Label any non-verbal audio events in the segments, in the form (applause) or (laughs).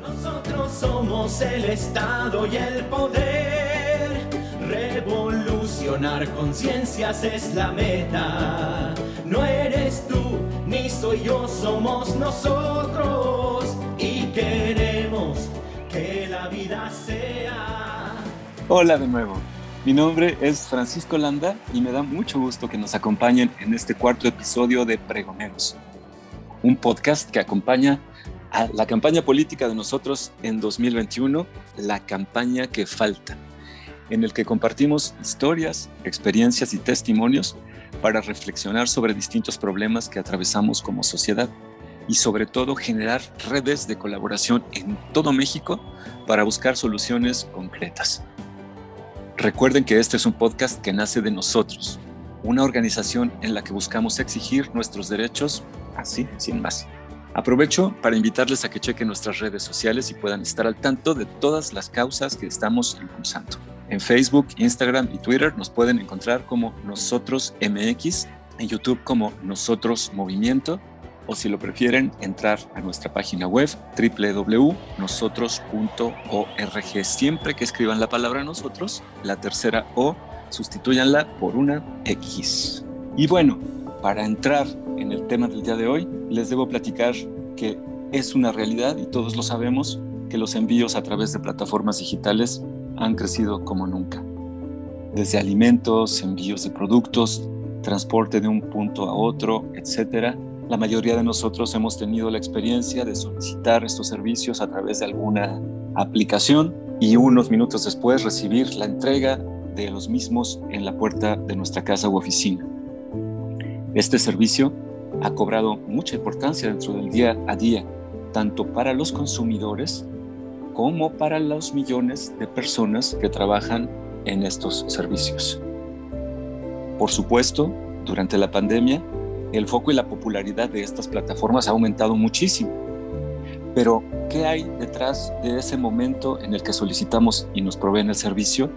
Nosotros somos el Estado y el poder. Revolucionar conciencias es la meta. No eres tú ni soy yo, somos nosotros. Y queremos que la vida sea. Hola de nuevo. Mi nombre es Francisco Landa y me da mucho gusto que nos acompañen en este cuarto episodio de Pregoneros, un podcast que acompaña a la campaña política de nosotros en 2021, la campaña que falta, en el que compartimos historias, experiencias y testimonios para reflexionar sobre distintos problemas que atravesamos como sociedad y sobre todo generar redes de colaboración en todo México para buscar soluciones concretas. Recuerden que este es un podcast que nace de nosotros, una organización en la que buscamos exigir nuestros derechos así, sin más. Aprovecho para invitarles a que chequen nuestras redes sociales y puedan estar al tanto de todas las causas que estamos impulsando. En Facebook, Instagram y Twitter nos pueden encontrar como Nosotros MX, en YouTube como Nosotros Movimiento o si lo prefieren, entrar a nuestra página web www.nosotros.org. Siempre que escriban la palabra nosotros, la tercera O, sustituyanla por una X. Y bueno, para entrar en el tema del día de hoy, les debo platicar que es una realidad y todos lo sabemos que los envíos a través de plataformas digitales han crecido como nunca. Desde alimentos, envíos de productos, transporte de un punto a otro, etcétera, la mayoría de nosotros hemos tenido la experiencia de solicitar estos servicios a través de alguna aplicación y unos minutos después recibir la entrega de los mismos en la puerta de nuestra casa u oficina. Este servicio ha cobrado mucha importancia dentro del día a día, tanto para los consumidores como para los millones de personas que trabajan en estos servicios. Por supuesto, durante la pandemia, el foco y la popularidad de estas plataformas ha aumentado muchísimo. Pero, ¿qué hay detrás de ese momento en el que solicitamos y nos proveen el servicio?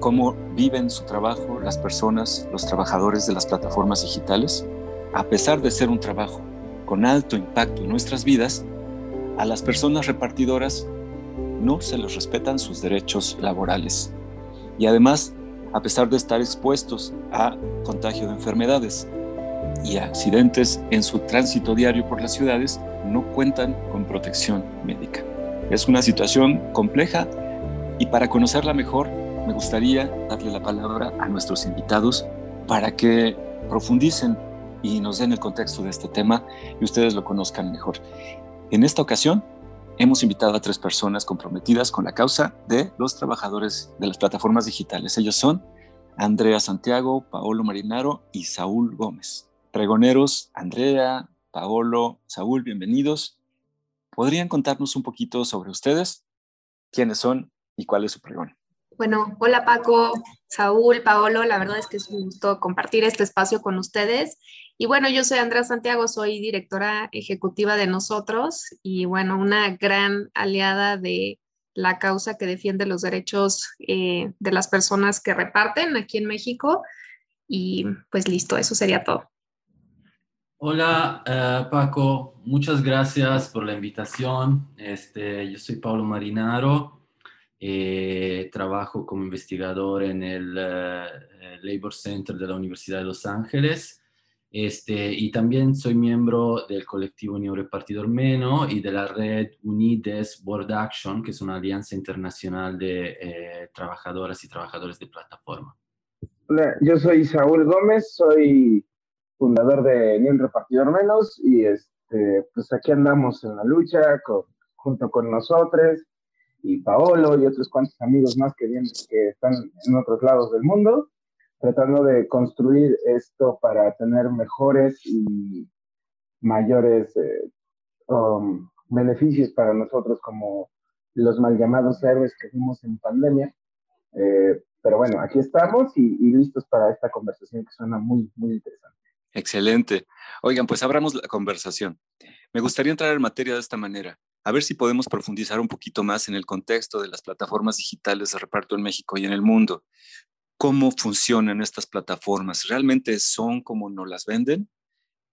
¿Cómo viven su trabajo las personas, los trabajadores de las plataformas digitales? A pesar de ser un trabajo con alto impacto en nuestras vidas, a las personas repartidoras no se les respetan sus derechos laborales. Y además, a pesar de estar expuestos a contagio de enfermedades, y accidentes en su tránsito diario por las ciudades no cuentan con protección médica. Es una situación compleja y para conocerla mejor me gustaría darle la palabra a nuestros invitados para que profundicen y nos den el contexto de este tema y ustedes lo conozcan mejor. En esta ocasión hemos invitado a tres personas comprometidas con la causa de los trabajadores de las plataformas digitales. Ellos son Andrea Santiago, Paolo Marinaro y Saúl Gómez. Pregoneros, Andrea, Paolo, Saúl, bienvenidos. ¿Podrían contarnos un poquito sobre ustedes? ¿Quiénes son y cuál es su pregón? Bueno, hola Paco, Saúl, Paolo, la verdad es que es un gusto compartir este espacio con ustedes. Y bueno, yo soy Andrea Santiago, soy directora ejecutiva de nosotros y bueno, una gran aliada de la causa que defiende los derechos eh, de las personas que reparten aquí en México. Y pues listo, eso sería todo. Hola uh, Paco, muchas gracias por la invitación. Este, yo soy Paulo Marinaro, eh, trabajo como investigador en el uh, Labor Center de la Universidad de Los Ángeles este, y también soy miembro del colectivo Neurorepartidor Meno y de la red Unides Board Action, que es una alianza internacional de eh, trabajadoras y trabajadores de plataforma. Hola, yo soy Saúl Gómez, soy fundador de Ni un repartidor menos y este, pues aquí andamos en la lucha con, junto con nosotros y Paolo y otros cuantos amigos más que, vienen, que están en otros lados del mundo, tratando de construir esto para tener mejores y mayores eh, um, beneficios para nosotros como los mal llamados héroes que fuimos en pandemia. Eh, pero bueno, aquí estamos y, y, listos para esta conversación que suena muy, muy interesante. Excelente. Oigan, pues abramos la conversación. Me gustaría entrar en materia de esta manera. A ver si podemos profundizar un poquito más en el contexto de las plataformas digitales de reparto en México y en el mundo. ¿Cómo funcionan estas plataformas? ¿Realmente son como nos las venden?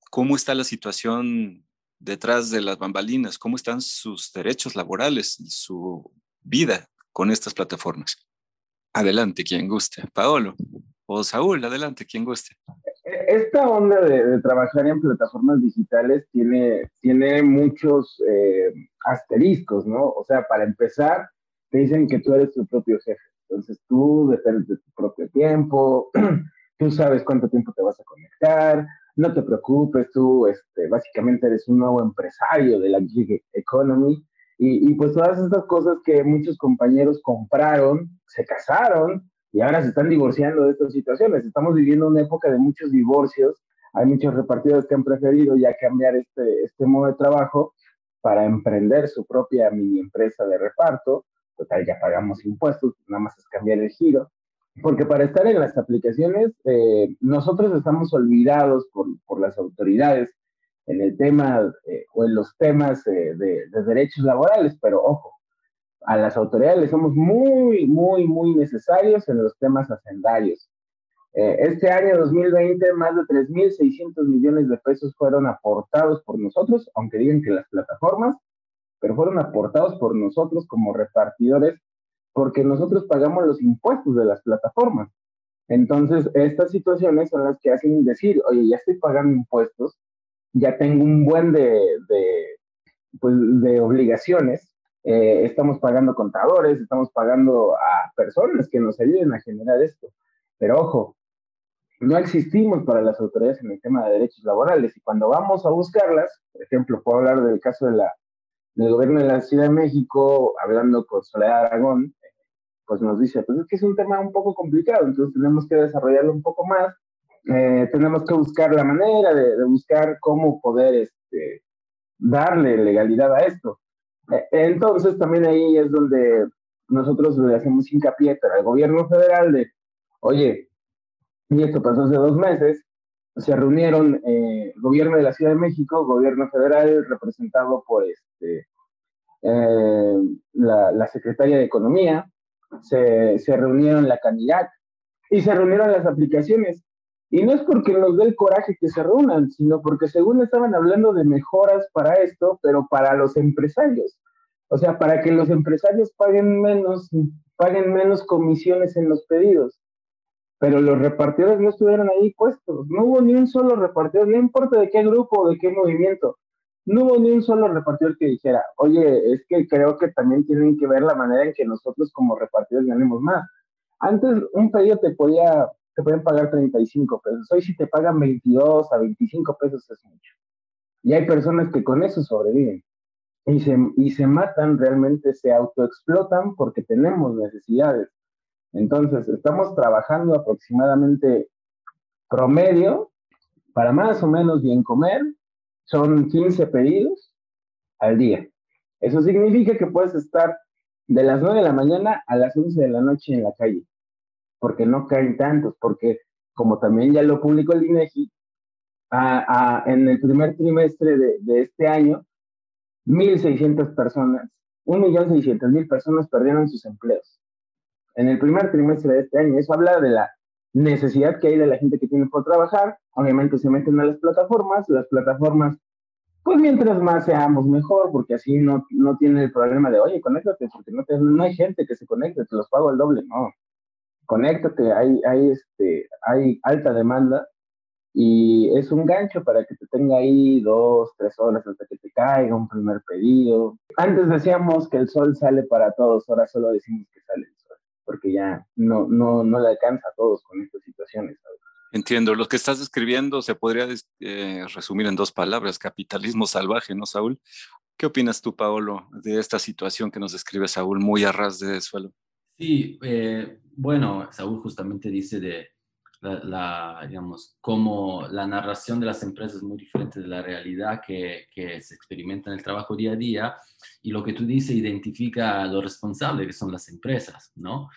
¿Cómo está la situación detrás de las bambalinas? ¿Cómo están sus derechos laborales y su vida con estas plataformas? Adelante, quien guste. Paolo o Saúl, adelante, quien guste. Esta onda de, trabajar en plataformas digitales tiene, tiene muchos eh, asteriscos, ¿no? O sea, para empezar, te dicen que tú eres tu propio jefe. Entonces tú dependes de tu propio tiempo, (clears throat) tú sabes cuánto tiempo te vas a conectar, no te preocupes, tú este, básicamente eres un nuevo empresario de la gig economy. Y, y, pues todas estas cosas que muchos compañeros compraron, se casaron y ahora se están divorciando de estas situaciones. Estamos viviendo una época de muchos divorcios. Hay muchos repartidores que han preferido ya cambiar este, este modo de trabajo para emprender su propia mini empresa de reparto. Total, ya pagamos impuestos, nada más es cambiar el giro. Porque para estar en las aplicaciones, eh, nosotros estamos olvidados por, por, las autoridades en el tema eh, o en los temas eh, de, derechos laborales, pero ojo, a las autoridades somos muy, muy, muy necesarios en los temas hacendarios. este año 2020, más de 3.600 millones de pesos fueron aportados por nosotros, aunque digan que las plataformas, pero fueron aportados por nosotros como repartidores porque nosotros pagamos los impuestos de las plataformas. Entonces, estas situaciones son las que hacen decir, oye, ya estoy pagando impuestos, ya tengo un buen de, de, pues, de obligaciones, eh, estamos pagando contadores, estamos pagando a personas que nos ayuden a generar esto. Pero ojo, no existimos para las autoridades en el tema de derechos laborales y cuando vamos a buscarlas, por ejemplo, puedo hablar del caso del gobierno de la Ciudad de México, hablando con Soledad Aragón, pues nos dice, pues es que es un tema un poco complicado, entonces tenemos que desarrollarlo un poco más, eh, tenemos que buscar la manera de, buscar cómo poder este, darle legalidad a esto. Eh, entonces también ahí es donde nosotros le hacemos hincapié al gobierno federal de, oye, y esto pasó hace dos meses, se reunieron eh, el gobierno de la Ciudad de México, gobierno federal representado por este, la, la secretaria de Economía, se, se reunieron la candidato y se reunieron las aplicaciones. Y no es porque nos dé el coraje que se reúnan, sino porque según estaban hablando de mejoras para esto, pero para los empresarios. O sea, para que los empresarios paguen menos, paguen menos comisiones en los pedidos. Pero los repartidores no estuvieron ahí puestos. No hubo ni un solo repartidor, no importa de qué grupo o de qué movimiento no hubo ni un solo repartidor que dijera, oye, es que creo que también tienen que ver la manera en que nosotros como repartidores ganemos más. Antes un pedido te podía, te pueden pagar 35 pesos, hoy si te pagan 22 a 25 pesos es mucho. Y hay personas que con eso sobreviven y se, y se matan realmente, se autoexplotan porque tenemos necesidades. Entonces, estamos trabajando aproximadamente promedio para más o menos bien comer, son 15 pedidos al día. Eso significa que puedes estar de las 9 de la mañana a las 11 de la noche en la calle, porque no caen tantos, porque como también ya lo publicó el INEGI, a, a, en el primer trimestre de, de este año, 1.600 personas, 1.600.000 personas perdieron sus empleos. En el primer trimestre de este año, eso habla de la necesidad que hay de la gente que tiene por trabajar, obviamente se meten a las plataformas, las plataformas, pues mientras más seamos mejor, porque así no, no tiene el problema de, oye, conéctate, porque no, no hay gente que se conecte, te los pago al doble, no. Conéctate, hay, hay, este, hay alta demanda y es un gancho para que te tenga ahí dos, tres horas hasta que te caiga un primer pedido. Antes decíamos que el sol sale para todos, ahora solo decimos que sale porque ya no, no, no le alcanza a todos con estas situaciones. Entiendo, lo que estás describiendo se podría eh, resumir en dos palabras, capitalismo salvaje, ¿no, Saúl? ¿Qué opinas tú, Paolo, de esta situación que nos describe Saúl muy a ras de suelo? Sí, eh, bueno, Saúl justamente dice de la, digamos, como la narración de las empresas es muy diferente de la realidad que, que, se experimenta en el trabajo día a día y lo que tú dices identifica a lo responsable que son las empresas, ¿no?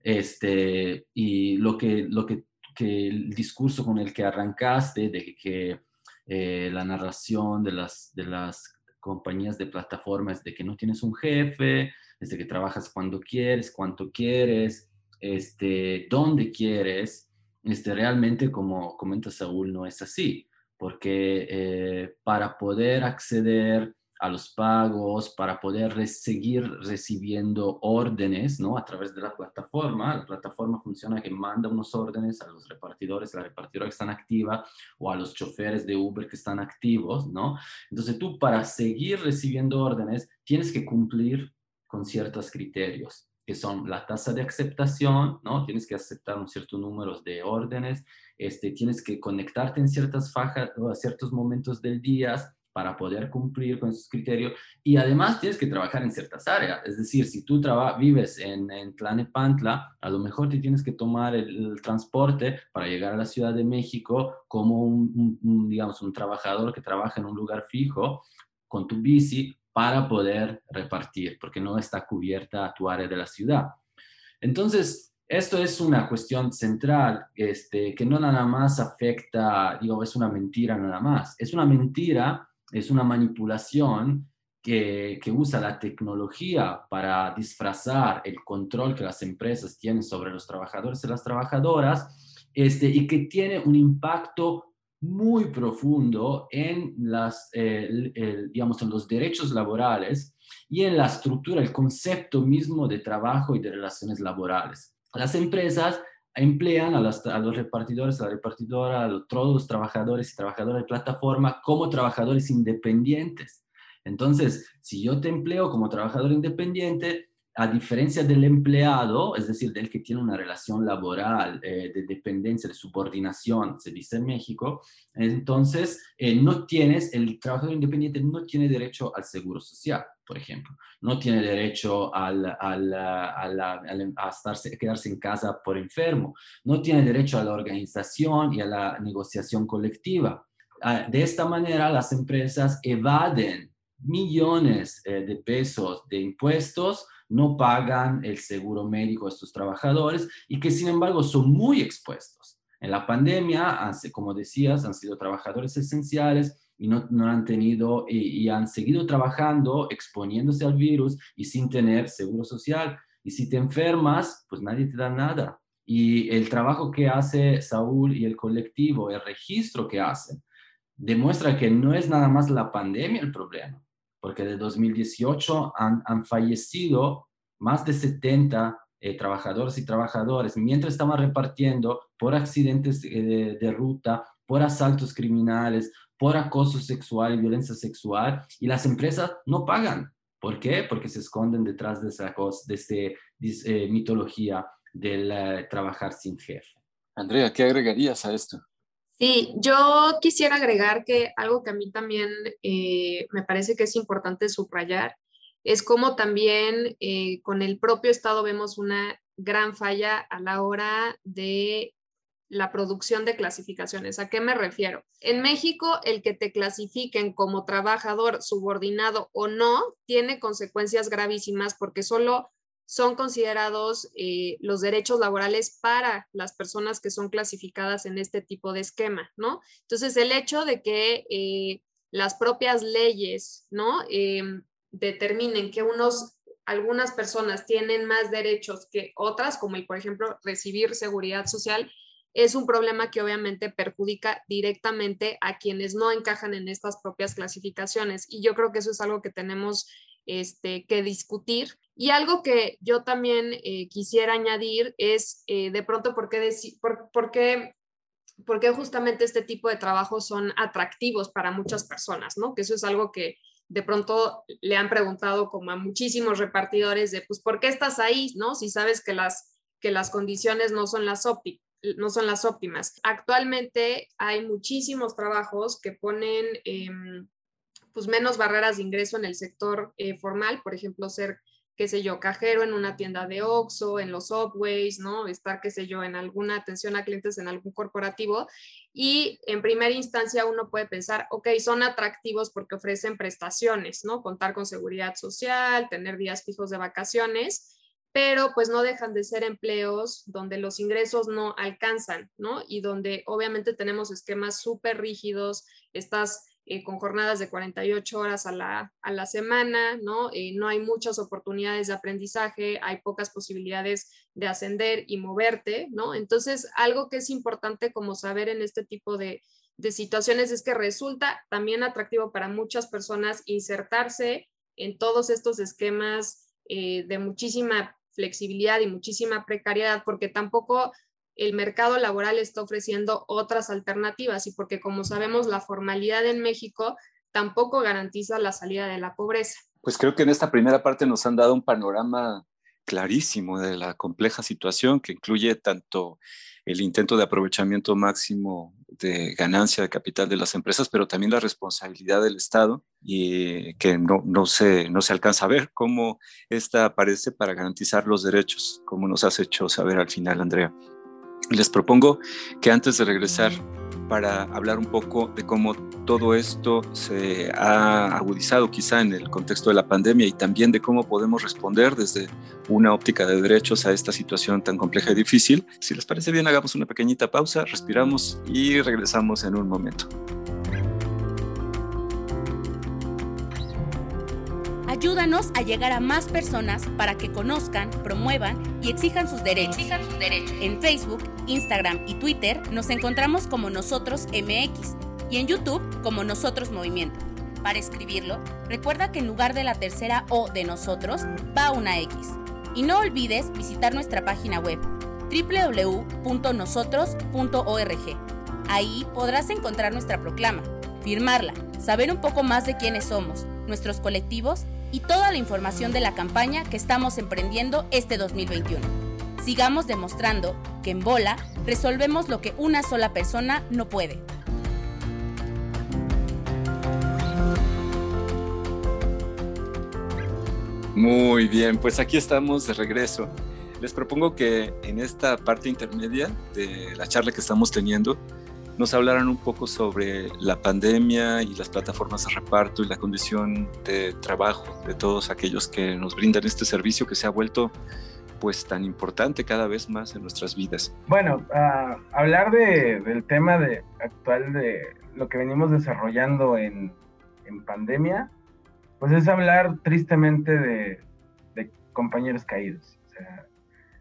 Este, y lo que, lo que, que el discurso con el que arrancaste de que eh, la narración de las, de las compañías de plataformas de que no tienes un jefe, es de que trabajas cuando quieres, cuánto quieres, este, dónde quieres, este, realmente, como comenta Saúl, no es así, porque eh, para poder acceder a los pagos, para poder seguir recibiendo órdenes ¿no? a través de la plataforma. La plataforma funciona que manda unos órdenes a los repartidores, la repartidora que están activa o a los choferes de Uber que están activos. ¿no? Entonces tú para seguir recibiendo órdenes tienes que cumplir con ciertos criterios que son la tasa de aceptación, ¿no? Tienes que aceptar un cierto número de órdenes, este, tienes que conectarte en ciertas fajas o a ciertos momentos del día para poder cumplir con esos criterios y además tienes que trabajar en ciertas áreas. Es decir, si tú vives en, en Tlanepantla, a lo mejor te tienes que tomar el, transporte para llegar a la Ciudad de México como un, un, digamos, un trabajador que trabaja en un lugar fijo con tu bici para poder repartir, porque no está cubierta tu área de la ciudad. Entonces, esto es una cuestión central este, que no nada más afecta, digo, es una mentira nada más, es una mentira, es una manipulación que, que, usa la tecnología para disfrazar el control que las empresas tienen sobre los trabajadores y las trabajadoras este, y que tiene un impacto muy profundo en, las, eh, digamos, en los derechos laborales y en la estructura, el concepto mismo de trabajo y de relaciones laborales. Las empresas emplean a, a los repartidores, a la repartidora, a todos los trabajadores y trabajadoras de plataforma como trabajadores independientes. Entonces, si yo te empleo como trabajador independiente, a diferencia del empleado, es decir, del que tiene una relación laboral eh, de dependencia, de subordinación, se dice en México, entonces eh, no tienes, el trabajador independiente no tiene derecho al seguro social, por ejemplo, no tiene derecho al, al, a, estarse, a quedarse en casa por enfermo, no tiene derecho a la organización y a la negociación colectiva. Ah, de esta manera, las empresas evaden millones eh, de pesos de impuestos no pagan el seguro médico a estos trabajadores y que sin embargo son muy expuestos. En la pandemia, como decías, han sido trabajadores esenciales y no, han tenido y, han seguido trabajando exponiéndose al virus y sin tener seguro social. Y si te enfermas, pues nadie te da nada. Y el trabajo que hace Saúl y el colectivo, el registro que hacen, demuestra que no es nada más la pandemia el problema, porque de 2018 han, han fallecido más de 70 eh, trabajadores y trabajadoras mientras estaban repartiendo por accidentes de, de, ruta, por asaltos criminales, por acoso sexual y violencia sexual, y las empresas no pagan. ¿Por qué? Porque se esconden detrás de esa cosa, de esta eh, mitología del eh, trabajar sin jefe. Andrea, ¿qué agregarías a esto? Sí, yo quisiera agregar que algo que a mí también eh, me parece que es importante subrayar es como también eh, con el propio Estado vemos una gran falla a la hora de la producción de clasificaciones. ¿A qué me refiero? En México, el que te clasifiquen como trabajador subordinado o no tiene consecuencias gravísimas porque solo son considerados eh, los derechos laborales para las personas que son clasificadas en este tipo de esquema, ¿no? Entonces, el hecho de que eh, las propias leyes, ¿no? Em, determinen que unos, algunas personas tienen más derechos que otras, como el, por ejemplo, recibir seguridad social, es un problema que obviamente perjudica directamente a quienes no encajan en estas propias clasificaciones. Y yo creo que eso es algo que tenemos este, que discutir. Y algo que yo también eh, quisiera añadir es eh, de pronto por qué, por, por, qué, por qué justamente este tipo de trabajos son atractivos para muchas personas, ¿no? Que eso es algo que de pronto le han preguntado como a muchísimos repartidores de, pues, ¿por qué estás ahí, no? Si sabes que las, que las condiciones no son las óptimas no son las óptimas. Actualmente hay muchísimos trabajos que ponen em, pues menos barreras de ingreso en el sector eh, formal, por ejemplo, ser qué sé yo, cajero en una tienda de Oxxo, en los subways, ¿no? Estar, qué sé yo, en alguna atención a clientes en algún corporativo. Y en primera instancia uno puede pensar, ok, son atractivos porque ofrecen prestaciones, ¿no? Contar con seguridad social, tener días fijos de vacaciones, pero pues no dejan de ser empleos donde los ingresos no alcanzan, ¿no? Y donde obviamente tenemos esquemas súper rígidos, estas eh, con jornadas de 48 horas a la, a la semana, ¿no? Eh, no hay muchas oportunidades de aprendizaje, hay pocas posibilidades de ascender y moverte, ¿no? Entonces, algo que es importante como saber en este tipo de, de situaciones es que resulta también atractivo para muchas personas insertarse en todos estos esquemas eh, de muchísima flexibilidad y muchísima precariedad, porque tampoco el mercado laboral está ofreciendo otras alternativas y porque como sabemos la formalidad en México tampoco garantiza la salida de la pobreza. Pues creo que en esta primera parte nos han dado un panorama clarísimo de la compleja situación que incluye tanto el intento de aprovechamiento máximo de ganancia de capital de las empresas, pero también la responsabilidad del Estado y que no, se, se alcanza a ver cómo esta aparece para garantizar los derechos, como nos has hecho saber al final, Andrea. Les propongo que antes de regresar para hablar un poco de cómo todo esto se ha agudizado quizá en el contexto de la pandemia y también de cómo podemos responder desde una óptica de derechos a esta situación tan compleja y difícil. Si les parece bien, hagamos una pequeñita pausa, respiramos y regresamos en un momento. Ayúdanos a llegar a más personas para que conozcan, promuevan y exijan sus derechos. En Facebook, Instagram y Twitter nos encontramos como Nosotros MX y en YouTube como Nosotros Movimiento. Para escribirlo, recuerda que en lugar de la tercera O de nosotros va una X. Y no olvides visitar nuestra página web www.nosotros.org. Ahí podrás encontrar nuestra proclama, firmarla, saber un poco más de quiénes somos, nuestros colectivos y toda la información de la campaña que estamos emprendiendo este 2021. Sigamos demostrando que en Bola resolvemos lo que una sola persona no puede. Muy bien, pues aquí estamos de regreso. Les propongo que en esta parte intermedia de la charla que estamos teniendo, nos hablaran un poco sobre la pandemia y las plataformas de reparto y la condición de trabajo de todos aquellos que nos brindan este servicio que se ha vuelto pues tan importante cada vez más en nuestras vidas. Bueno, hablar del tema de, actual de lo que venimos desarrollando en, en pandemia, pues es hablar tristemente de, de compañeros caídos.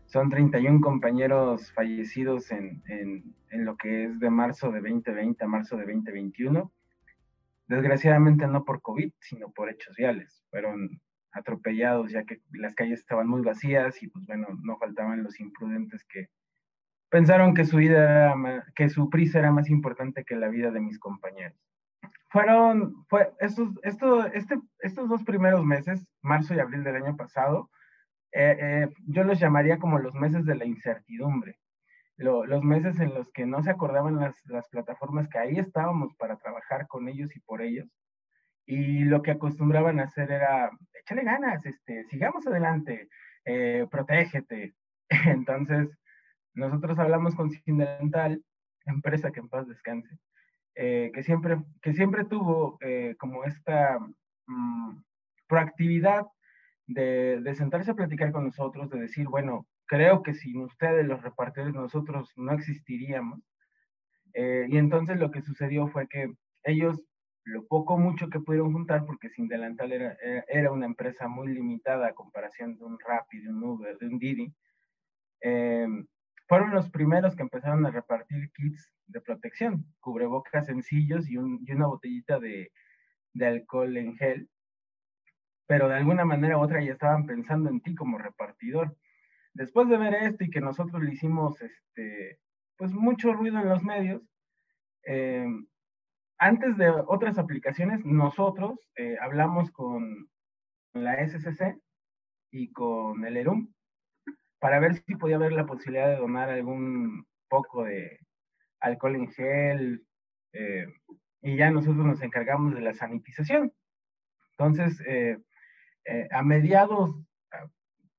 Son 31 compañeros fallecidos en, en, en, lo que es de marzo de 2020 a marzo de 2021. Desgraciadamente no por COVID, sino por hechos viales. Fueron atropellados ya que las calles estaban muy vacías y pues bueno, no faltaban los imprudentes que pensaron que su vida que su prisa era más importante que la vida de mis compañeros. Fueron, fue, estos, esto, este, estos dos primeros meses, marzo y abril del año pasado, eh, eh, yo los llamaría como los meses de la incertidumbre, los meses en los que no se acordaban las, las, plataformas que ahí estábamos para trabajar con ellos y por ellos. Y lo que acostumbraban a hacer era, échale ganas, este, sigamos adelante, eh, protégete. (laughs) Entonces, nosotros hablamos con Sindental, empresa que en paz descanse, que, siempre, que siempre tuvo como esta mm, proactividad de, sentarse a platicar con nosotros, de decir, bueno, creo que sin ustedes, los repartidores, nosotros no existiríamos. Eh, y entonces lo que sucedió fue que ellos, lo poco mucho que pudieron juntar, porque Sin Delantal era, era una empresa muy limitada a comparación de un Rappi, de un Uber, de un Didi, eh, fueron los primeros que empezaron a repartir kits de protección, cubrebocas sencillos y, y una botellita de, de alcohol en gel pero de alguna manera u otra ya estaban pensando en ti como repartidor. Después de ver esto y que nosotros le hicimos este, pues mucho ruido en los medios, eh, antes de otras aplicaciones, nosotros eh, hablamos con la SCC y con el ERUM para ver si podía haber la posibilidad de donar algún poco de alcohol en gel eh, y ya nosotros nos encargamos de la sanitización. Entonces, eh, a mediados,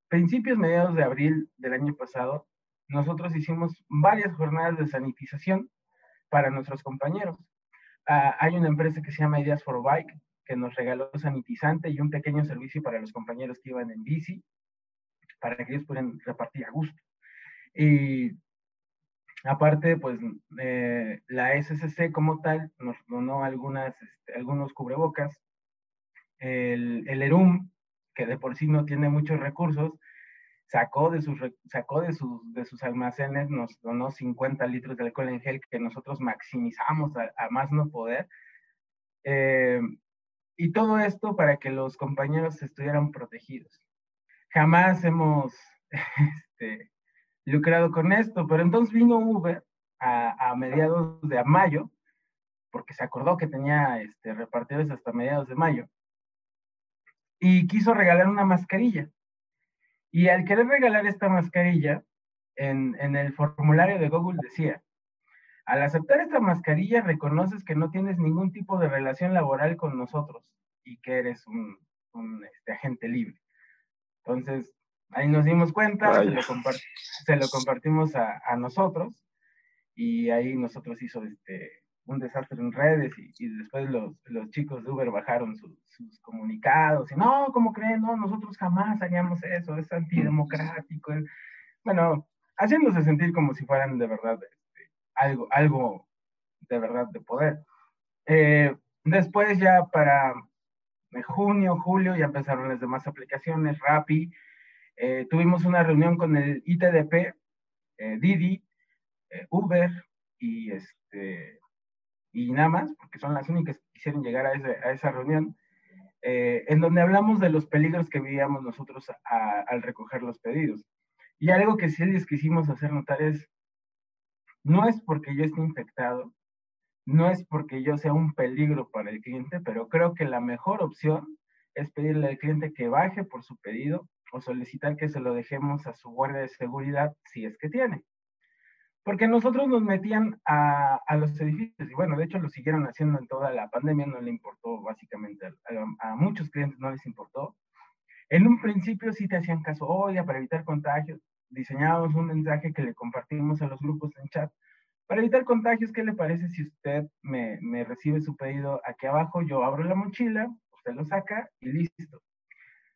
principios, mediados de abril del año pasado, nosotros hicimos varias jornadas de sanitización para nuestros compañeros. Ah, hay una empresa que se llama Ideas for Bike que nos regaló sanitizante y un pequeño servicio para los compañeros que iban en bici, para que ellos pudieran repartir a gusto. Y aparte, pues eh, la SSC como tal nos donó algunas, este, algunos cubrebocas. El, el ERUM, que de por sí no tiene muchos recursos, sacó de sus, sacó de sus, de sus almacenes, nos donó 50 litros de alcohol en gel que nosotros maximizamos a, más no poder. Eh, y todo esto para que los compañeros estuvieran protegidos. Jamás hemos (laughs) este, lucrado con esto, pero entonces vino Uber a, a, mediados de mayo, porque se acordó que tenía este, repartidores hasta mediados de mayo, y quiso regalar una mascarilla. Y al querer regalar esta mascarilla, en, en, el formulario de Google decía, al aceptar esta mascarilla reconoces que no tienes ningún tipo de relación laboral con nosotros y que eres un, un este, agente libre. Entonces, ahí nos dimos cuenta, se lo, se lo, compartimos a, a, nosotros y ahí nosotros hizo este, un desastre en redes y, después los, los, chicos de Uber bajaron sus comunicados y no, ¿cómo creen? No, nosotros jamás haríamos eso, es antidemocrático. bueno, haciéndose sentir como si fueran de verdad este, algo, algo de verdad de poder. Eh, después ya para junio, julio ya empezaron las demás aplicaciones, Rappi, eh, tuvimos una reunión con el ITDP, eh, Didi, Uber y este y nada más, porque son las únicas que quisieron llegar a, a esa reunión, eh, en donde hablamos de los peligros que vivíamos nosotros al recoger los pedidos. Y algo que sí les quisimos hacer notar es, no es porque yo esté infectado, no es porque yo sea un peligro para el cliente, pero creo que la mejor opción es pedirle al cliente que baje por su pedido o solicitar que se lo dejemos a su guardia de seguridad si es que tiene porque nosotros nos metían a, a, los edificios y bueno, de hecho lo siguieron haciendo en toda la pandemia, no le importó básicamente, a, muchos clientes no les importó. En un principio sí te hacían caso, oiga, para evitar contagios, diseñábamos un mensaje que le compartimos a los grupos en chat. Para evitar contagios, ¿qué le parece si usted me, me recibe su pedido aquí abajo? Yo abro la mochila, usted lo saca y listo.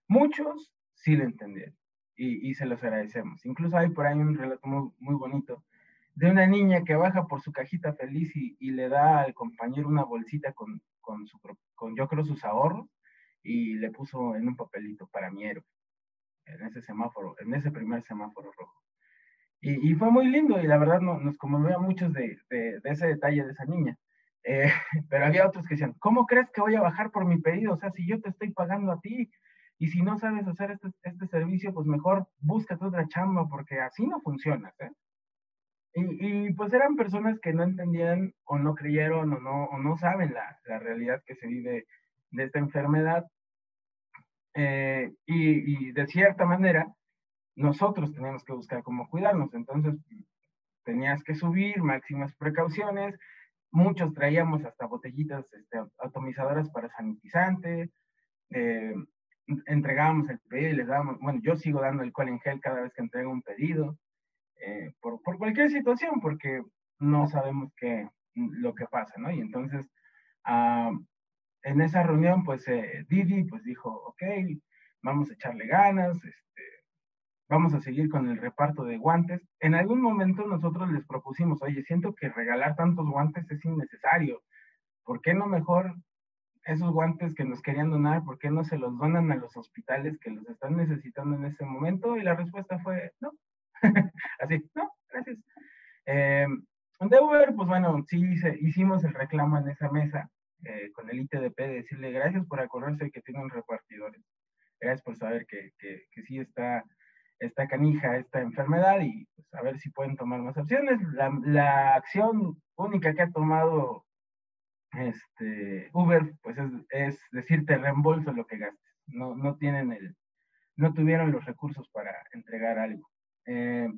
Muchos sí lo entendieron y, y se los agradecemos. Incluso hay por ahí un relato muy, muy bonito de una niña que baja por su cajita feliz y, le da al compañero una bolsita con, con, su, yo creo, sus ahorros y le puso en un papelito para mi héroe, en ese semáforo, en ese primer semáforo rojo. Y, fue muy lindo y la verdad no, nos conmovió a muchos de, de, ese detalle de esa niña. Eh, (laughs) pero había otros que decían, ¿cómo crees que voy a bajar por mi pedido? O sea, si yo te estoy pagando a ti y si no sabes hacer este, este servicio, pues mejor búscate otra chamba porque así no funciona. ¿eh? Y, y, pues eran personas que no entendían o no creyeron o no, o no saben la, la realidad que se vive de esta enfermedad. Eh, y, y, de cierta manera, nosotros teníamos que buscar cómo cuidarnos. Entonces, tenías que subir máximas precauciones. Muchos traíamos hasta botellitas este, atomizadoras para sanitizante. Eh, entregábamos el pedido y les dábamos, bueno, yo sigo dando alcohol en gel cada vez que entrego un pedido. Eh, por, cualquier situación, porque no sabemos qué, lo que pasa, ¿no? Y entonces, uh, en esa reunión, pues eh, Didi pues dijo, ok, vamos a echarle ganas, este, vamos a seguir con el reparto de guantes. En algún momento nosotros les propusimos, oye, siento que regalar tantos guantes es innecesario. ¿Por qué no mejor esos guantes que nos querían donar, por qué no se los donan a los hospitales que los están necesitando en ese momento? Y la respuesta fue, no, (laughs) Así, no, gracias. Eh, de Uber, pues bueno, sí hicimos el reclamo en esa mesa eh, con el ITDP de decirle gracias por acordarse que tienen repartidores. Gracias por saber que, que, que sí está esta canija, esta enfermedad y pues, a ver si pueden tomar más opciones. La, la acción única que ha tomado este, Uber, pues es, es, decirte reembolso lo que gastes. No, no tienen el, no tuvieron los recursos para entregar algo. Eh,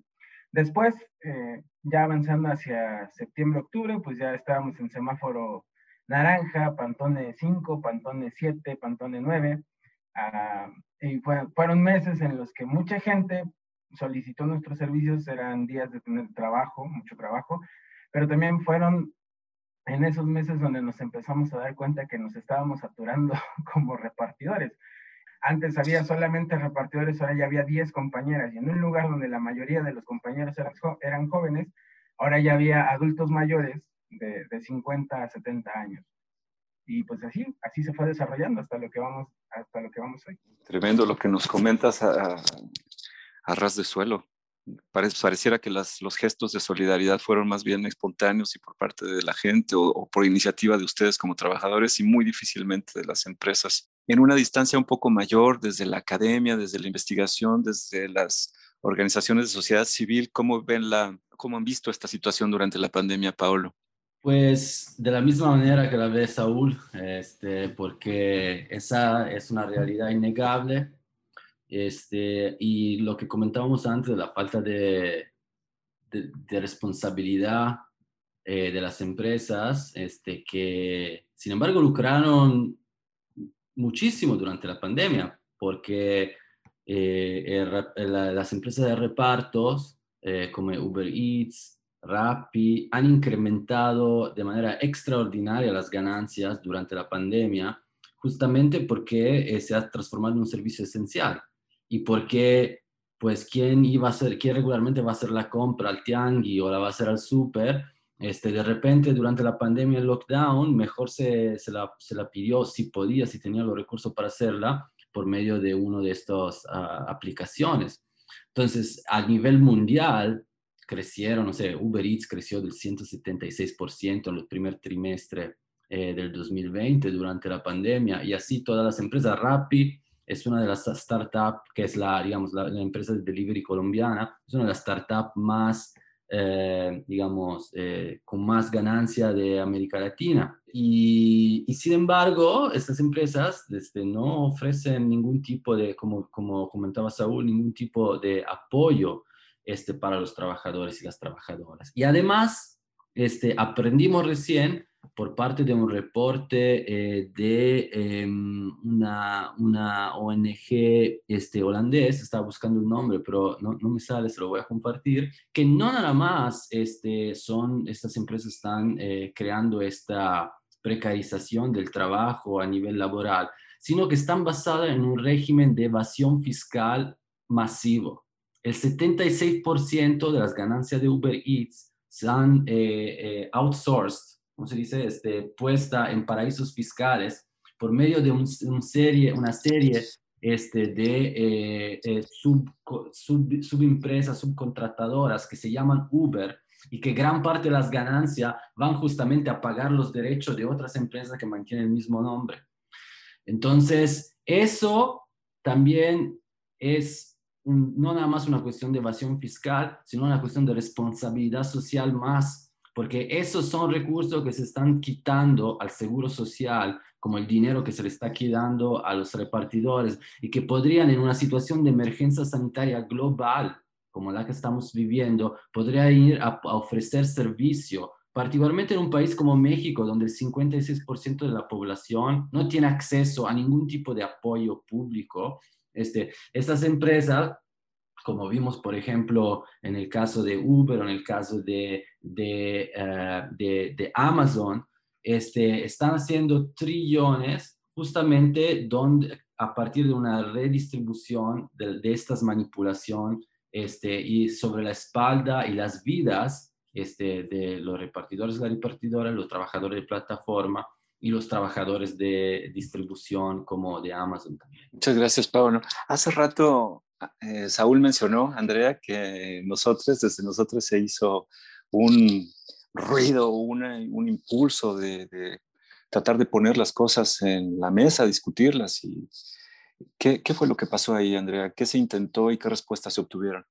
después, eh, ya avanzando hacia septiembre-octubre, pues ya estábamos en semáforo naranja, Pantone 5, Pantone 7, Pantone 9. Ah, y fueron meses en los que mucha gente solicitó nuestros servicios, eran días de tener trabajo, mucho trabajo, pero también fueron en esos meses donde nos empezamos a dar cuenta que nos estábamos saturando (laughs) como repartidores. Antes había solamente repartidores, ahora ya había 10 compañeras y en un lugar donde la mayoría de los compañeros eran, eran jóvenes, ahora ya había adultos mayores de, de 50 a 70 años. Y pues así, así se fue desarrollando hasta lo que vamos, hasta lo que vamos hoy. Tremendo lo que nos comentas a, a ras de suelo. pareciera que las, los gestos de solidaridad fueron más bien espontáneos y por parte de la gente o, por iniciativa de ustedes como trabajadores y muy difícilmente de las empresas. En una distancia un poco mayor, desde la academia, desde la investigación, desde las organizaciones de sociedad civil, ¿cómo, ven la, cómo han visto esta situación durante la pandemia, Paolo? Pues de la misma manera que la ve Saúl, este, porque esa es una realidad innegable este, y lo que comentábamos antes de la falta de, de, responsabilidad eh, de las empresas, este, que sin embargo lucraron muchísimo durante la pandemia, porque eh, las empresas de repartos eh, como Uber Eats, Rappi, han incrementado de manera extraordinaria las ganancias durante la pandemia, justamente porque se ha transformado en un servicio esencial. Y por qué, pues, quién iba a hacer, quién regularmente va a hacer la compra al tiangi o la va a hacer al súper, este, de repente durante la pandemia, el lockdown, mejor se, se, la, se la pidió si podía, si tenía los recursos para hacerla, por medio de una de estas ah, aplicaciones. Entonces, a nivel mundial, crecieron, no sé, Uber Eats creció del 176% en el primer trimestre eh, del 2020 durante la pandemia y así todas las empresas, Rappi es una de las startups, que es la, digamos, la, empresa de delivery colombiana, es una de las startups más, eh, digamos, eh, con más ganancia de América Latina. Y, y, sin embargo, estas empresas este, no ofrecen ningún tipo de, como, como comentaba Saúl, ningún tipo de apoyo este, para los trabajadores y las trabajadoras. Y además, este, aprendimos recién por parte de un reporte eh, de em, una, una, ONG este, holandés, estaba buscando un nombre, pero no, no, me sale, se lo voy a compartir, que no nada más este, son, estas empresas están eh, creando esta precarización del trabajo a nivel laboral, sino que están basadas en un régimen de evasión fiscal masivo. El 76% de las ganancias de Uber Eats son eh, outsourced ¿cómo se dice?, este, puesta en paraísos fiscales por medio de un, serie, una serie este, de eh, eh, sub, sub, subempresas, subcontratadoras que se llaman Uber y que gran parte de las ganancias van justamente a pagar los derechos de otras empresas que mantienen el mismo nombre. Entonces, eso también es no nada más una cuestión de evasión fiscal, sino una cuestión de responsabilidad social más porque esos son recursos que se están quitando al seguro social, como el dinero que se le está quitando a los repartidores y que podrían en una situación de emergencia sanitaria global, como la que estamos viviendo, podría ir a, ofrecer servicio, particularmente en un país como México, donde el 56% de la población no tiene acceso a ningún tipo de apoyo público. Este, estas empresas como vimos, por ejemplo, en el caso de Uber o en el caso de, de, eh, de, Amazon, este, están haciendo trillones justamente donde, a partir de una redistribución de, de estas manipulaciones este, y sobre la espalda y las vidas este, de los repartidores de la repartidora, los trabajadores de plataforma y los trabajadores de distribución como de Amazon también. Muchas gracias, Pablo. Hace rato eh, Saúl mencionó, Andrea, que nosotros, desde nosotros se hizo un ruido, un impulso de, tratar de poner las cosas en la mesa, discutirlas. Y, ¿qué, ¿Qué fue lo que pasó ahí, Andrea? ¿Qué se intentó y qué respuestas se obtuvieron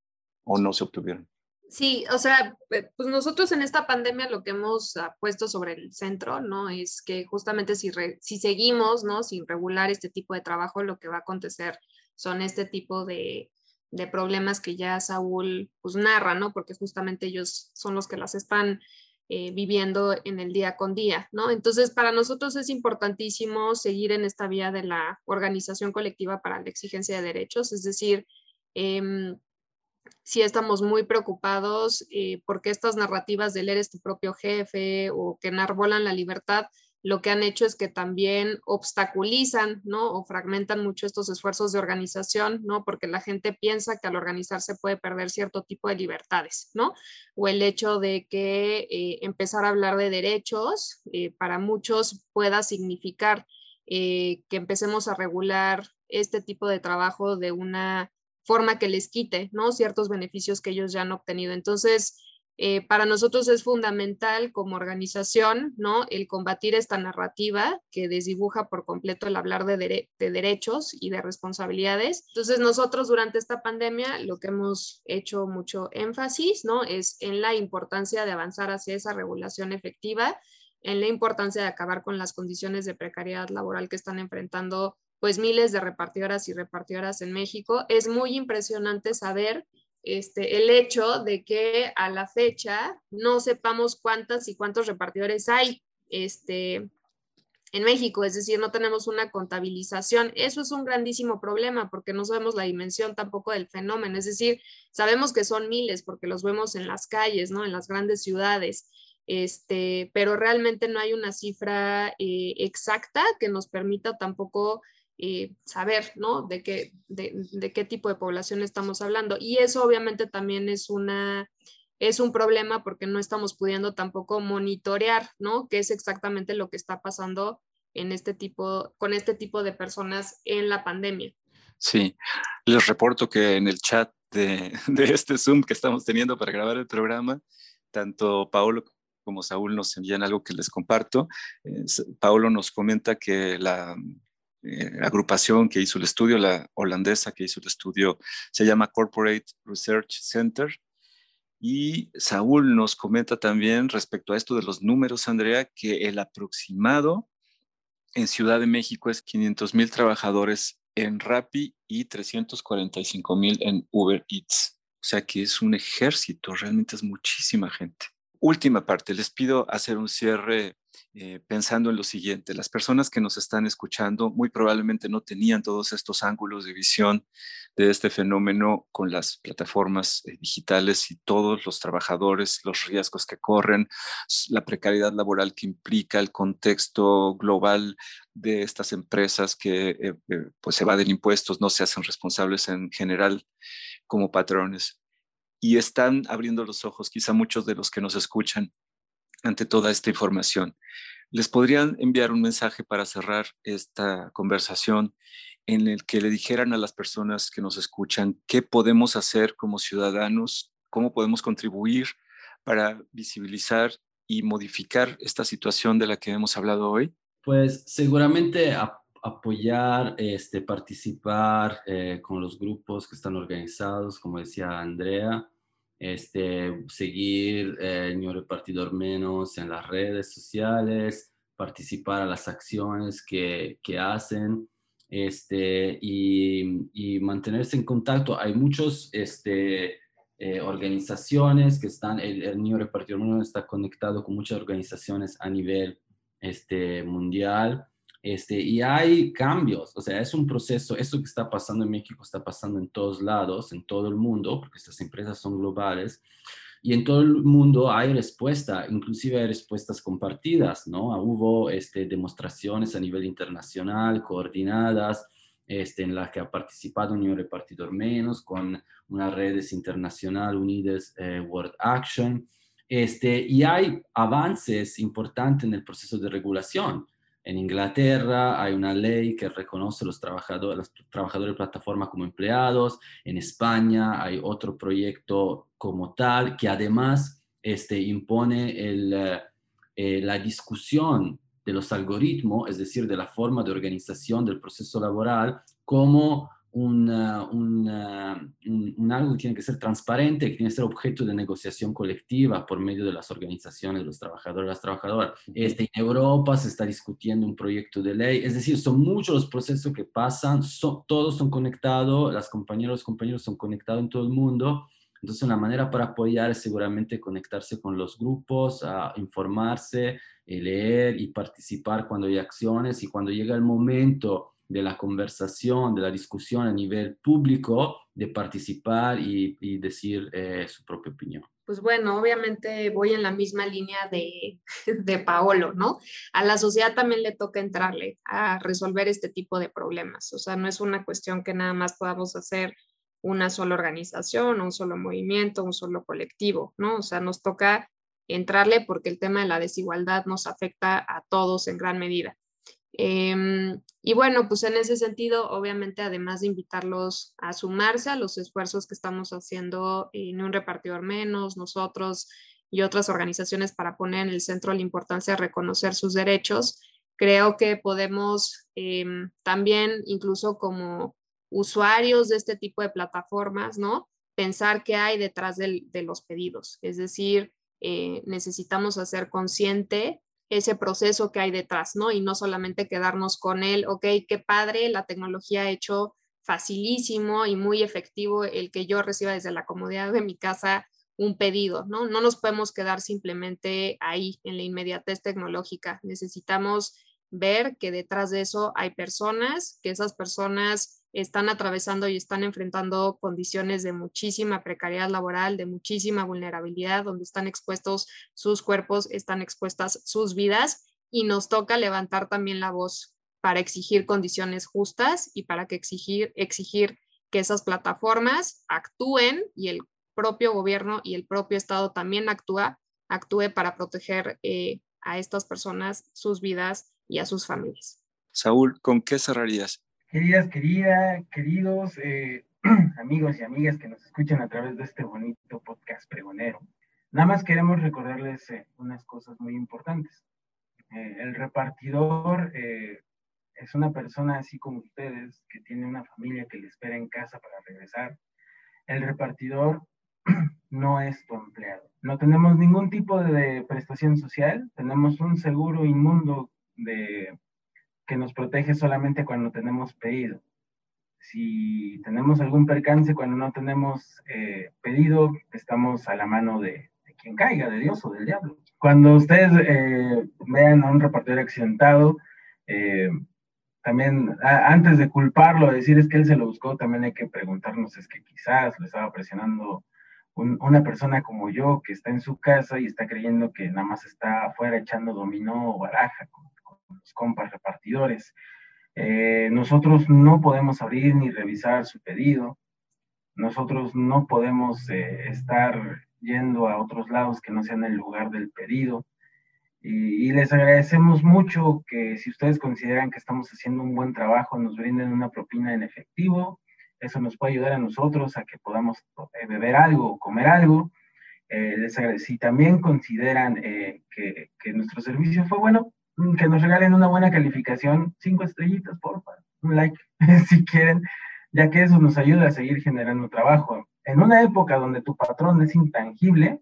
o no se obtuvieron? Sí, o sea, pues nosotros en esta pandemia lo que hemos ah, puesto sobre el centro, ¿no? Es que justamente si, si seguimos, ¿no? Sin regular este tipo de trabajo, lo que va a acontecer son este tipo de, problemas que ya Saúl pues narra, ¿no? Porque justamente ellos son los que las están eh, viviendo en el día con día, ¿no? Entonces, para nosotros es importantísimo seguir en esta vía de la organización colectiva para la exigencia de derechos, es decir, eh, sí estamos muy preocupados eh, porque estas narrativas del eres tu propio jefe o que enarbolan la libertad, lo que han hecho es que también obstaculizan, ¿no? O fragmentan mucho estos esfuerzos de organización, ¿no? Porque la gente piensa que al organizarse puede perder cierto tipo de libertades, ¿no? O el hecho de que eh, empezar a hablar de derechos eh, para muchos pueda significar que empecemos a regular este tipo de trabajo de una forma que les quite, ¿no? Ciertos beneficios que ellos ya han obtenido. Entonces, eh, para nosotros es fundamental como organización, ¿no? El combatir esta narrativa que desdibuja por completo el hablar de, de, derechos y de responsabilidades. Entonces, nosotros durante esta pandemia lo que hemos hecho mucho énfasis, ¿no? Es en la importancia de avanzar hacia esa regulación efectiva, en la importancia de acabar con las condiciones de precariedad laboral que están enfrentando pues miles de repartidoras y repartidoras en México. Es muy impresionante saber este, el hecho de que a la fecha no sepamos cuántas y cuántos repartidores hay este, en México, es decir, no tenemos una contabilización. Eso es un grandísimo problema porque no sabemos la dimensión tampoco del fenómeno, es decir, sabemos que son miles porque los vemos en las calles, ¿no? En las grandes ciudades. Este, pero realmente no hay una cifra eh, exacta que nos permita tampoco eh, saber, ¿no? De qué, de, qué tipo de población estamos hablando. Y eso obviamente también es una, es un problema porque no estamos pudiendo tampoco monitorear, ¿no? Qué es exactamente lo que está pasando en este tipo, con este tipo de personas en la pandemia. Sí, les reporto que en el chat de, (laughs) de este Zoom que estamos teniendo para grabar el programa, tanto Paolo como Saúl nos envían algo que les comparto. Paolo nos comenta que la eh, agrupación que hizo el estudio, la holandesa que hizo el estudio, se llama Corporate Research Center. Y Saúl nos comenta también respecto a esto de los números, Andrea, que el aproximado en Ciudad de México es 500 mil trabajadores en Rappi y 345 mil en Uber Eats. O sea que es un ejército, realmente es muchísima gente. Última parte, les pido hacer un cierre eh, pensando en lo siguiente, las personas que nos están escuchando muy probablemente no tenían todos estos ángulos de visión de este fenómeno con las plataformas eh, digitales y todos los trabajadores, los riesgos que corren, la precariedad laboral que implica el contexto global de estas empresas que eh, pues evaden impuestos, no se hacen responsables en general como patrones. Y están abriendo los ojos, quizá muchos de los que nos escuchan, ante toda esta información. ¿Les podrían enviar un mensaje para cerrar esta conversación en el que le dijeran a las personas que nos escuchan qué podemos hacer como ciudadanos, cómo podemos contribuir para visibilizar y modificar esta situación de la que hemos hablado hoy? Pues seguramente apoyar, este, participar eh, con los grupos que están organizados, como decía Andrea, este, seguir eh, Repartidor Menos en las redes sociales, participar a las acciones que, que hacen este, y, y, mantenerse en contacto. Hay muchas este, eh, organizaciones que están, el, el New Repartidor Menos está conectado con muchas organizaciones a nivel este, mundial este, y hay cambios, o sea, es un proceso, esto que está pasando en México está pasando en todos lados, en todo el mundo, porque estas empresas son globales, y en todo el mundo hay respuesta, inclusive hay respuestas compartidas, ¿no? Hubo este, demostraciones a nivel internacional, coordinadas, este, en las que ha participado un repartidor menos, con unas redes internacionales unidas, eh, World Action, este, y hay avances importantes en el proceso de regulación. En Inglaterra hay una ley que reconoce a los trabajadores, los trabajadores de plataforma como empleados. En España hay otro proyecto como tal que además este, impone el, eh, la discusión de los algoritmos, es decir, de la forma de organización del proceso laboral como un, un, algo que tiene que ser transparente, que tiene que ser objeto de negociación colectiva por medio de las organizaciones de los trabajadores las trabajadoras. Este, en Europa se está discutiendo un proyecto de ley, es decir, son muchos los procesos que pasan, todos son conectados, las compañeras los compañeros son conectados en todo el mundo, Entonces, una manera para apoyar es seguramente conectarse con los grupos, a informarse, eh, leer y participar cuando hay acciones y cuando llega el momento de la conversación, de la discusión a nivel público, de participar y, decir eh, su propia opinión. Pues bueno, obviamente voy en la misma línea de, (laughs) de Paolo, ¿no? A la sociedad también le toca entrarle a resolver este tipo de problemas. O sea, no es una cuestión que nada más podamos hacer una sola organización, un solo movimiento, un solo colectivo, ¿no? O sea, nos toca entrarle porque el tema de la desigualdad nos afecta a todos en gran medida. Em, y bueno, pues en ese sentido, obviamente, además de invitarlos a sumarse a los esfuerzos que estamos haciendo en un repartidor menos, nosotros y otras organizaciones para poner en el centro la importancia de reconocer sus derechos, creo que podemos em, también, incluso como usuarios de este tipo de plataformas, ¿no? Pensar qué hay detrás de los pedidos. Es decir, eh, necesitamos hacer consciente ese proceso que hay detrás, ¿no? Y no solamente quedarnos con él, ok, qué padre, la tecnología ha hecho facilísimo y muy efectivo el que yo reciba desde la comodidad de mi casa un pedido, ¿no? No nos podemos quedar simplemente ahí en la inmediatez tecnológica. Necesitamos ver que detrás de eso hay personas, que esas personas están atravesando y están enfrentando condiciones de muchísima precariedad laboral, de muchísima vulnerabilidad, donde están expuestos sus cuerpos, están expuestas sus vidas y nos toca levantar también la voz para exigir condiciones justas y para que exigir, exigir que esas plataformas actúen y el propio gobierno y el propio Estado también actúa, actúe para proteger eh, a estas personas, sus vidas y a sus familias. Saúl, ¿con qué cerrarías? Queridas, querida, queridos eh, (clears throat) amigos y amigas que nos escuchan a través de este bonito podcast pregonero, nada más queremos recordarles eh, unas cosas muy importantes. Eh, el repartidor es una persona así como ustedes, que tiene una familia que le espera en casa para regresar. El repartidor (clears throat) no es tu empleado. No tenemos ningún tipo de prestación social, tenemos un seguro inmundo de que nos protege solamente cuando tenemos pedido. Si tenemos algún percance cuando no tenemos eh, pedido, estamos a la mano de, quien caiga, de Dios o del diablo. Cuando ustedes eh, vean a un repartidor accidentado, eh, también antes de culparlo, decir es que él se lo buscó, también hay que preguntarnos, es que quizás lo estaba presionando una persona como yo que está en su casa y está creyendo que nada más está afuera echando dominó o baraja los compas repartidores. Eh, nosotros no podemos abrir ni revisar su pedido. Nosotros no podemos eh, estar yendo a otros lados que no sean el lugar del pedido. Y, les agradecemos mucho que si ustedes consideran que estamos haciendo un buen trabajo, nos brinden una propina en efectivo. Eso nos puede ayudar a nosotros a que podamos eh, beber algo comer algo. les si también consideran que, que, nuestro servicio fue bueno, que nos regalen una buena calificación, cinco estrellitas, por favor, un like (laughs) si quieren, ya que eso nos ayuda a seguir generando trabajo. En una época donde tu patrón es intangible,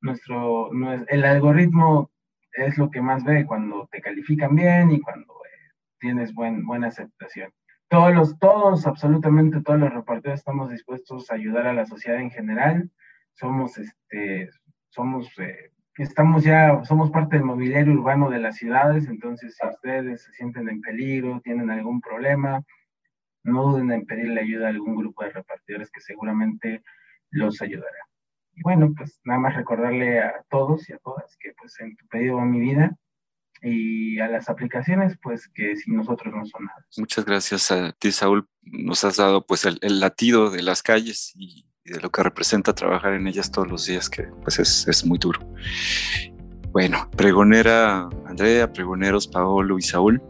nuestro, el algoritmo es lo que más ve cuando te califican bien y cuando eh, tienes buen, buena aceptación. Todos los, todos, absolutamente todos los repartidores estamos dispuestos a ayudar a la sociedad en general. Somos, este, somos eh, estamos ya, somos parte del mobiliario urbano de las ciudades, entonces si ustedes se sienten en peligro, tienen algún problema, no duden en pedirle ayuda a algún grupo de repartidores que seguramente los ayudará. Y bueno, pues nada más recordarle a todos y a todas que pues en tu pedido va mi vida y a las aplicaciones, pues que sin nosotros no son nada. Muchas gracias a ti, Saúl. Nos has dado pues el, el latido de las calles y de lo que representa trabajar en ellas todos los días, que pues es, es muy duro. Bueno, pregonera Andrea, pregoneros Paolo y Saúl,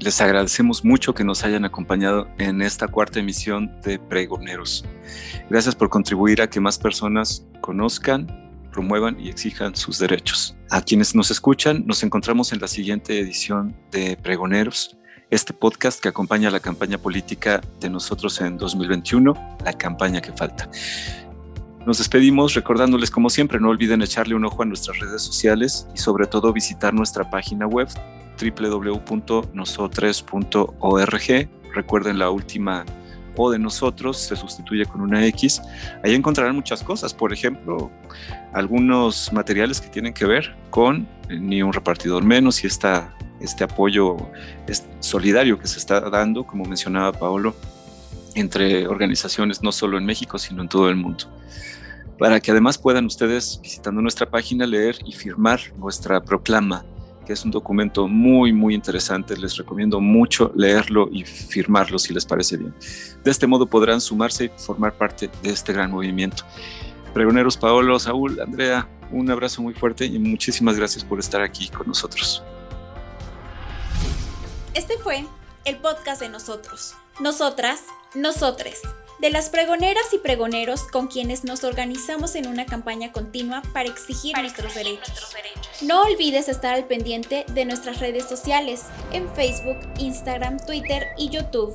les agradecemos mucho que nos hayan acompañado en esta cuarta emisión de Pregoneros. Gracias por contribuir a que más personas conozcan, promuevan y exijan sus derechos. A quienes nos escuchan, nos encontramos en la siguiente edición de Pregoneros este podcast que acompaña la campaña política de nosotros en 2021, la campaña que falta. Nos despedimos recordándoles como siempre, no olviden echarle un ojo a nuestras redes sociales y sobre todo visitar nuestra página web www.nosotres.org. Recuerden la última o de nosotros se sustituye con una X, ahí encontrarán muchas cosas. Por ejemplo, algunos materiales que tienen que ver con ni un repartidor menos y esta, este apoyo solidario que se está dando, como mencionaba Paolo, entre organizaciones no solo en México, sino en todo el mundo. Para que además puedan ustedes, visitando nuestra página, leer y firmar nuestra proclama que es un documento muy, muy interesante. Les recomiendo mucho leerlo y firmarlo si les parece bien. De este modo podrán sumarse y formar parte de este gran movimiento. Pregoneros Paolo, Saúl, Andrea, un abrazo muy fuerte y muchísimas gracias por estar aquí con nosotros. Este fue el podcast de nosotros. Nosotras, nosotres de las pregoneras y pregoneros con quienes nos organizamos en una campaña continua para exigir, nuestros, derechos. nuestros, derechos. No olvides estar al pendiente de nuestras redes sociales en Facebook, Instagram, Twitter y YouTube